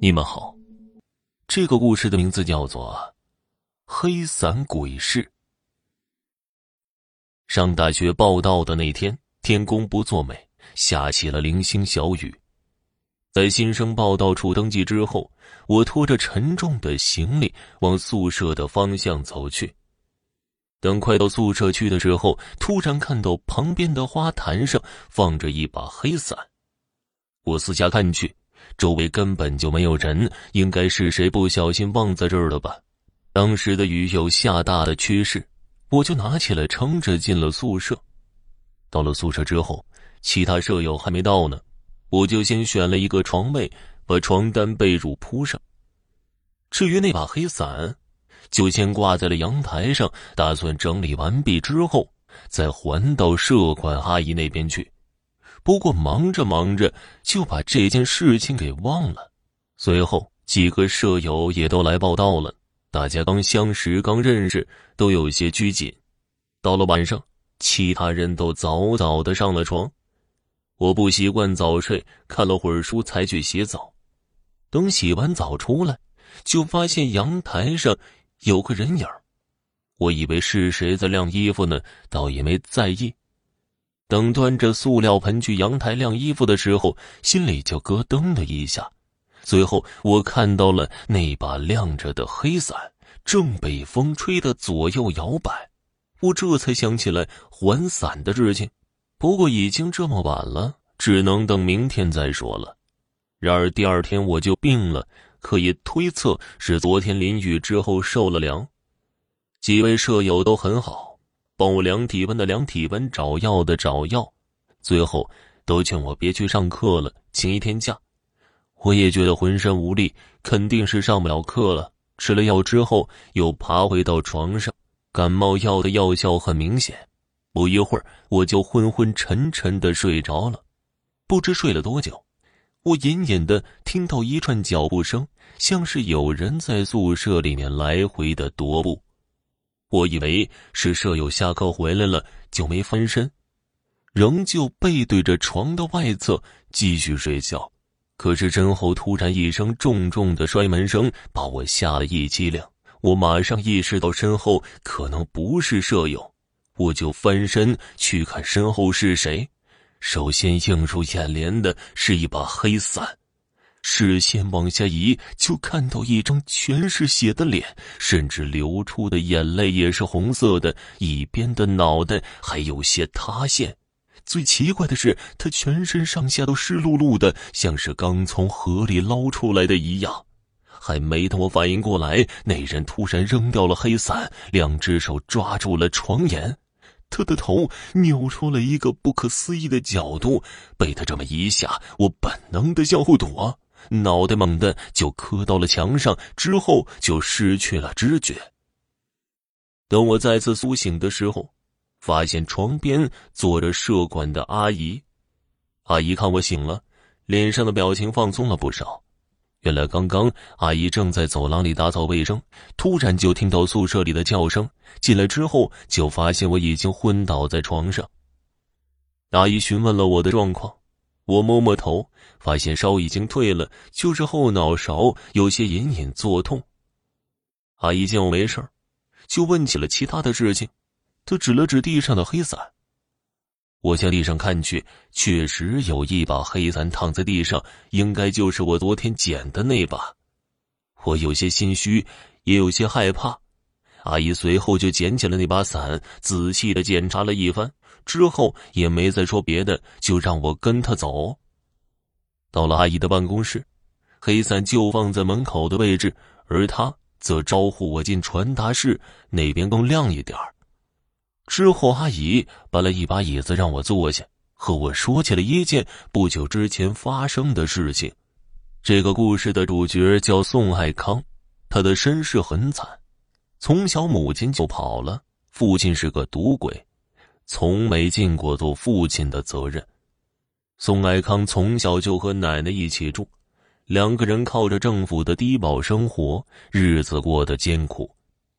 你们好，这个故事的名字叫做《黑伞鬼事》。上大学报道的那天，天公不作美，下起了零星小雨。在新生报道处登记之后，我拖着沉重的行李往宿舍的方向走去。等快到宿舍去的时候，突然看到旁边的花坛上放着一把黑伞，我四下看去。周围根本就没有人，应该是谁不小心忘在这儿了吧？当时的雨有下大的趋势，我就拿起来撑着进了宿舍。到了宿舍之后，其他舍友还没到呢，我就先选了一个床位，把床单被褥铺上。至于那把黑伞，就先挂在了阳台上，打算整理完毕之后再还到舍管阿姨那边去。不过忙着忙着就把这件事情给忘了。随后几个舍友也都来报道了，大家刚相识刚认识，都有些拘谨。到了晚上，其他人都早早的上了床，我不习惯早睡，看了会儿书才去洗澡。等洗完澡出来，就发现阳台上有个人影我以为是谁在晾衣服呢，倒也没在意。等端着塑料盆去阳台晾衣服的时候，心里就咯噔了一下。随后我看到了那把亮着的黑伞，正被风吹得左右摇摆。我这才想起来还伞的事情，不过已经这么晚了，只能等明天再说了。然而第二天我就病了，可以推测是昨天淋雨之后受了凉。几位舍友都很好。帮我量体温的量体温，找药的找药，最后都劝我别去上课了，请一天假。我也觉得浑身无力，肯定是上不了课了。吃了药之后，又爬回到床上，感冒药的药效很明显，不一会儿我就昏昏沉沉的睡着了。不知睡了多久，我隐隐的听到一串脚步声，像是有人在宿舍里面来回的踱步。我以为是舍友下课回来了，就没翻身，仍旧背对着床的外侧继续睡觉。可是身后突然一声重重的摔门声，把我吓了一激灵。我马上意识到身后可能不是舍友，我就翻身去看身后是谁。首先映入眼帘的是一把黑伞。视线往下移，就看到一张全是血的脸，甚至流出的眼泪也是红色的，一边的脑袋还有些塌陷。最奇怪的是，他全身上下都湿漉漉的，像是刚从河里捞出来的一样。还没等我反应过来，那人突然扔掉了黑伞，两只手抓住了床沿，他的头扭出了一个不可思议的角度。被他这么一下，我本能的向后躲。脑袋猛地就磕到了墙上，之后就失去了知觉。等我再次苏醒的时候，发现床边坐着舍管的阿姨。阿姨看我醒了，脸上的表情放松了不少。原来刚刚阿姨正在走廊里打扫卫生，突然就听到宿舍里的叫声，进来之后就发现我已经昏倒在床上。阿姨询问了我的状况。我摸摸头，发现烧已经退了，就是后脑勺有些隐隐作痛。阿姨见我没事就问起了其他的事情。她指了指地上的黑伞。我向地上看去，确实有一把黑伞躺在地上，应该就是我昨天捡的那把。我有些心虚，也有些害怕。阿姨随后就捡起了那把伞，仔细的检查了一番。之后也没再说别的，就让我跟他走。到了阿姨的办公室，黑伞就放在门口的位置，而他则招呼我进传达室，那边更亮一点之后，阿姨搬了一把椅子让我坐下，和我说起了一件不久之前发生的事情。这个故事的主角叫宋爱康，他的身世很惨，从小母亲就跑了，父亲是个赌鬼。从没尽过做父亲的责任。宋爱康从小就和奶奶一起住，两个人靠着政府的低保生活，日子过得艰苦。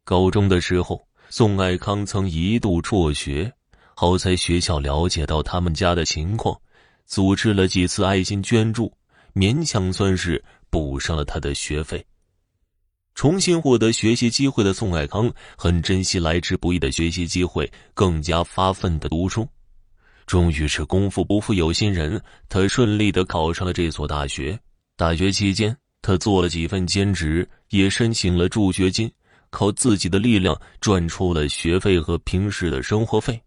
高中的时候，宋爱康曾一度辍学，好在学校了解到他们家的情况，组织了几次爱心捐助，勉强算是补上了他的学费。重新获得学习机会的宋爱康很珍惜来之不易的学习机会，更加发奋的读书。终于是功夫不负有心人，他顺利的考上了这所大学。大学期间，他做了几份兼职，也申请了助学金，靠自己的力量赚出了学费和平时的生活费。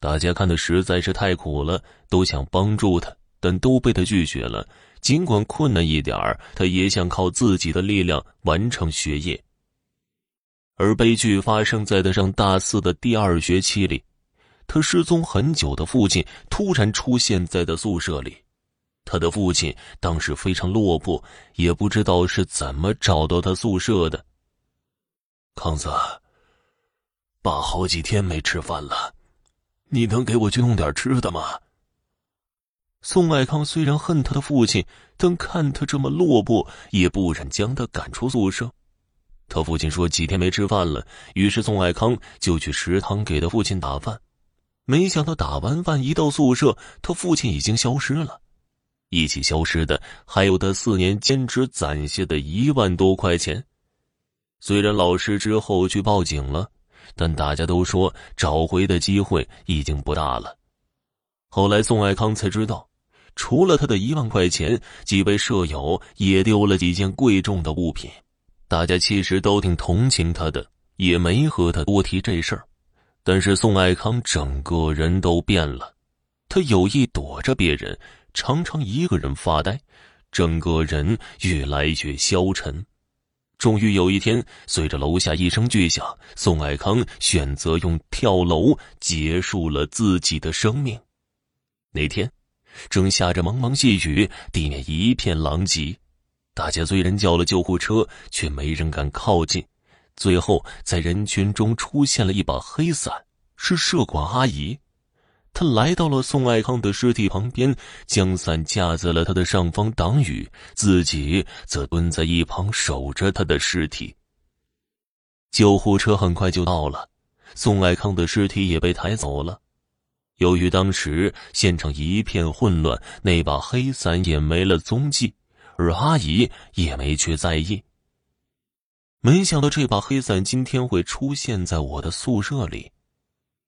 大家看的实在是太苦了，都想帮助他，但都被他拒绝了。尽管困难一点儿，他也想靠自己的力量完成学业。而悲剧发生在他上大四的第二学期里，他失踪很久的父亲突然出现在的宿舍里。他的父亲当时非常落魄，也不知道是怎么找到他宿舍的。康子，爸好几天没吃饭了，你能给我去弄点吃的吗？宋爱康虽然恨他的父亲，但看他这么落魄，也不忍将他赶出宿舍。他父亲说几天没吃饭了，于是宋爱康就去食堂给他父亲打饭。没想到打完饭一到宿舍，他父亲已经消失了。一起消失的还有他四年兼职攒下的一万多块钱。虽然老师之后去报警了，但大家都说找回的机会已经不大了。后来宋爱康才知道。除了他的一万块钱，几位舍友也丢了几件贵重的物品。大家其实都挺同情他的，也没和他多提这事儿。但是宋爱康整个人都变了，他有意躲着别人，常常一个人发呆，整个人越来越消沉。终于有一天，随着楼下一声巨响，宋爱康选择用跳楼结束了自己的生命。那天。正下着蒙蒙细雨，地面一片狼藉。大家虽然叫了救护车，却没人敢靠近。最后，在人群中出现了一把黑伞，是舍管阿姨。她来到了宋爱康的尸体旁边，将伞架在了他的上方挡雨，自己则蹲在一旁守着他的尸体。救护车很快就到了，宋爱康的尸体也被抬走了。由于当时现场一片混乱，那把黑伞也没了踪迹，而阿姨也没去在意。没想到这把黑伞今天会出现在我的宿舍里，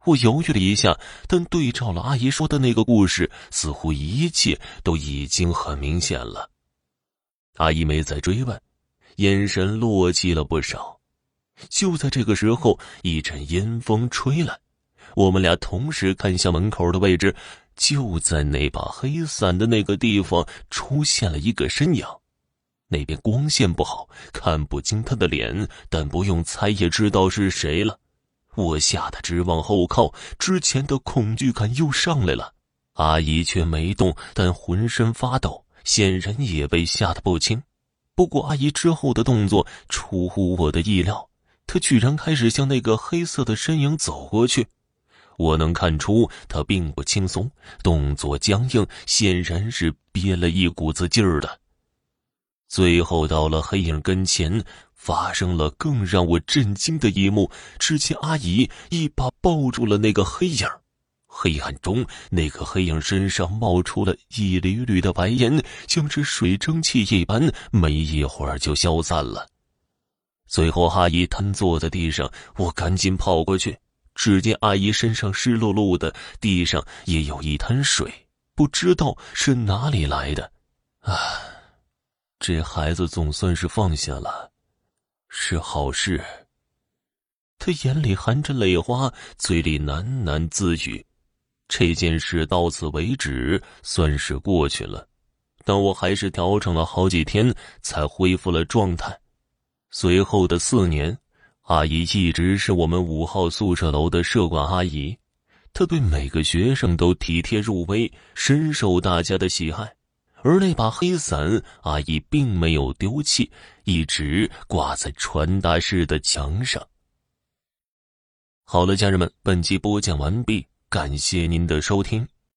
我犹豫了一下，但对照了阿姨说的那个故事，似乎一切都已经很明显了。阿姨没再追问，眼神落寂了不少。就在这个时候，一阵阴风吹来。我们俩同时看向门口的位置，就在那把黑伞的那个地方出现了一个身影。那边光线不好，看不清他的脸，但不用猜也知道是谁了。我吓得直往后靠，之前的恐惧感又上来了。阿姨却没动，但浑身发抖，显然也被吓得不轻。不过阿姨之后的动作出乎我的意料，她居然开始向那个黑色的身影走过去。我能看出他并不轻松，动作僵硬，显然是憋了一股子劲儿的。最后到了黑影跟前，发生了更让我震惊的一幕：只见阿姨一把抱住了那个黑影，黑暗中，那个黑影身上冒出了一缕缕的白烟，像是水蒸气一般，没一会儿就消散了。最后，阿姨瘫坐在地上，我赶紧跑过去。只见阿姨身上湿漉漉的，地上也有一滩水，不知道是哪里来的。啊，这孩子总算是放下了，是好事。他眼里含着泪花，嘴里喃喃自语：“这件事到此为止，算是过去了。”但我还是调整了好几天，才恢复了状态。随后的四年。阿姨一直是我们五号宿舍楼的舍管阿姨，她对每个学生都体贴入微，深受大家的喜爱。而那把黑伞，阿姨并没有丢弃，一直挂在传达室的墙上。好了，家人们，本集播讲完毕，感谢您的收听。